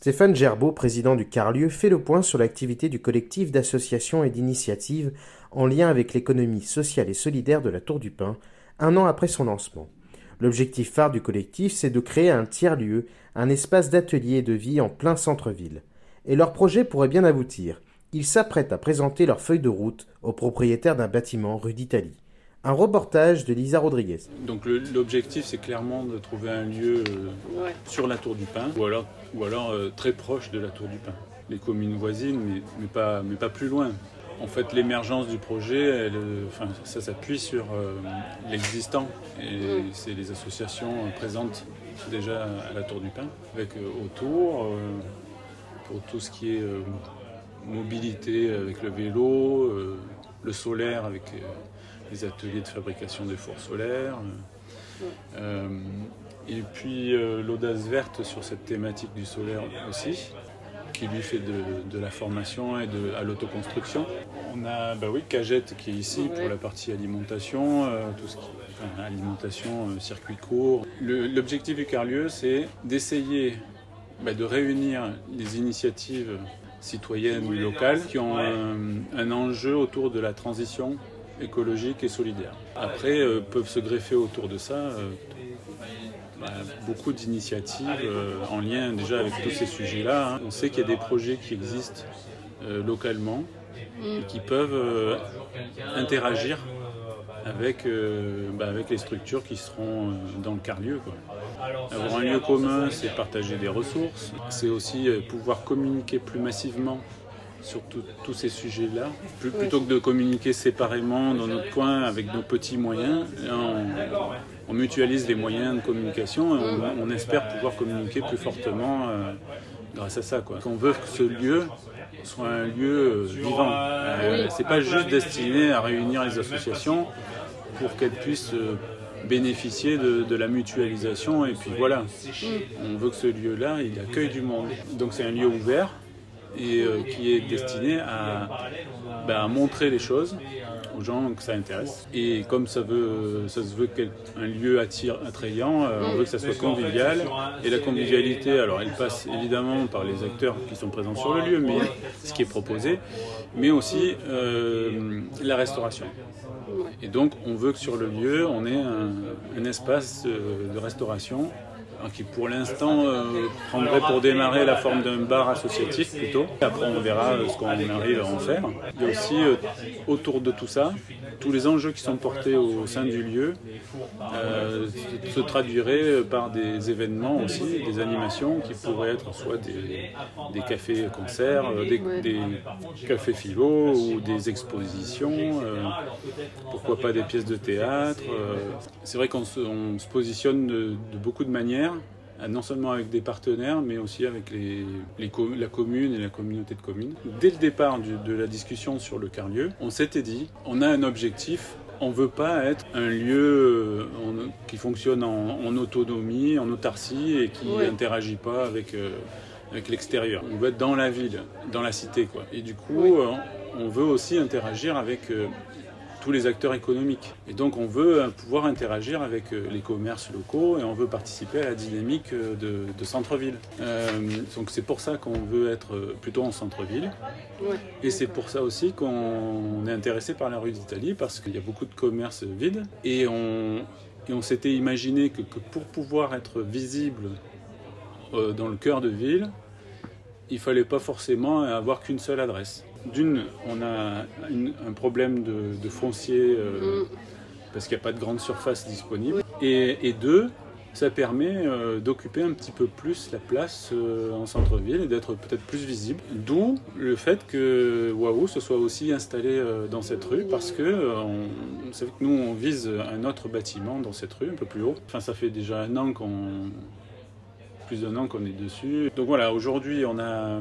Stéphane Gerbeau, président du Carlieu, fait le point sur l'activité du collectif d'associations et d'initiatives en lien avec l'économie sociale et solidaire de la Tour du Pin, un an après son lancement. L'objectif phare du collectif, c'est de créer un tiers-lieu, un espace d'atelier et de vie en plein centre-ville. Et leur projet pourrait bien aboutir. Ils s'apprêtent à présenter leur feuille de route aux propriétaires d'un bâtiment rue d'Italie. Un reportage de Lisa Rodriguez. Donc l'objectif, c'est clairement de trouver un lieu euh, sur la Tour du Pin, ou alors, ou alors euh, très proche de la Tour du Pin. Les communes voisines, mais, mais, pas, mais pas plus loin. En fait, l'émergence du projet, elle, enfin, ça s'appuie sur euh, l'existant. Et c'est les associations présentes déjà à la Tour du Pin, avec euh, autour, euh, pour tout ce qui est euh, mobilité avec le vélo, le solaire avec les ateliers de fabrication des fours solaires. et puis l'audace verte sur cette thématique du solaire aussi qui lui fait de, la formation et de, à l'autoconstruction. On a bah oui, Cagette qui est ici pour la partie alimentation, tout ce qui alimentation, euh, circuit court. L'objectif du Carlieu, c'est d'essayer bah, de réunir les initiatives citoyennes ou locales qui ont un, enjeu autour de la transition écologique et solidaire. Après, euh, peuvent se greffer autour de ça euh, bah, beaucoup d'initiatives en lien déjà avec tous ces sujets-là. Hein. On sait qu'il y a des projets qui existent localement et qui peuvent interagir avec, euh, bah, avec les structures qui seront euh, dans le quart-lieu. Avoir un lieu commun, c'est partager des ressources, c'est aussi euh, pouvoir communiquer plus massivement sur tous ces sujets-là, plutôt que de communiquer séparément dans notre coin avec nos petits moyens. on, mutualise les moyens de communication et on, espère pouvoir communiquer plus fortement grâce à ça. Quoi. On veut que ce lieu soit un lieu vivant. c'est pas juste destiné à réunir les associations, pour qu'elle puisse euh, bénéficier de, la mutualisation. Et puis voilà, on veut que ce lieu-là, il accueille du monde. Donc c'est un lieu ouvert et euh, qui est destiné ben, à, montrer les choses aux gens que ça intéresse. Et comme ça, veut, ça se veut qu'un lieu attire, attrayant, euh, on veut que ça soit convivial. Et la convivialité, alors elle passe évidemment par les acteurs qui sont présents sur le lieu, mais ce qui est proposé, mais aussi la restauration. Et donc, on veut que sur le lieu, on ait un, espace euh, de restauration qui pour l'instant euh, prendrait pour démarrer la forme d'un bar associatif plutôt. Après on verra euh, ce qu'on arrive à en faire. Il y a aussi autour de tout ça tous les enjeux qui sont portés au sein du lieu euh, se traduiraient par des événements aussi, des animations qui pourraient être soit des, cafés-concerts, euh, des, cafés philo ou des expositions, euh, pourquoi pas des pièces de théâtre. C'est vrai qu'on se, positionne de beaucoup de manières non seulement avec des partenaires, mais aussi avec les, la commune et la communauté de communes. Dès le départ de la discussion sur le Carlieu, on s'était dit, on a un objectif, on ne veut pas être un lieu euh, qui fonctionne en, autonomie, en autarcie et qui n'interagit pas avec, euh, avec l'extérieur. On veut être dans la ville, dans la cité. Quoi. Et du coup, euh, on veut aussi interagir avec tous les acteurs économiques. Et donc on veut euh, pouvoir interagir avec euh, les commerces locaux et on veut participer à la dynamique euh, de, centre-ville. donc c'est pour ça qu'on veut être plutôt en centre-ville. Et c'est pour ça aussi qu'on est intéressé par la rue d'Italie parce qu'il y a beaucoup de commerces vides et on, on s'était imaginé que, que, pour pouvoir être visible dans le cœur de ville, il fallait pas forcément avoir qu'une seule adresse d'une, on a un problème de, foncier euh, mm. parce qu'il n'y a pas de grande surface disponible. Et, deux, ça permet euh, d'occuper un petit peu plus la place euh, en centre-ville et d'être peut-être plus visible. D'où le fait que Waouh se soit aussi installé dans cette rue parce que on, que nous on vise un autre bâtiment dans cette rue un peu plus haut. Enfin ça fait déjà un an qu'on plus d'un an qu'on est dessus. Donc voilà, aujourd'hui, on a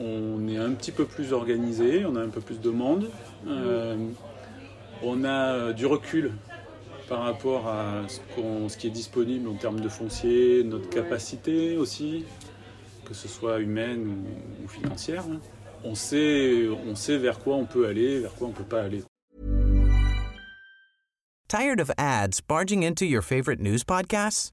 on est un petit peu plus organisé, on a un peu plus de monde, euh, on a du recul par rapport à ce, qui est disponible en termes de foncier, notre capacité aussi, que ce soit humaine ou, financière. On sait, on sait vers quoi on peut aller, vers quoi on peut pas aller. Tired of ads barging into your favorite news podcasts?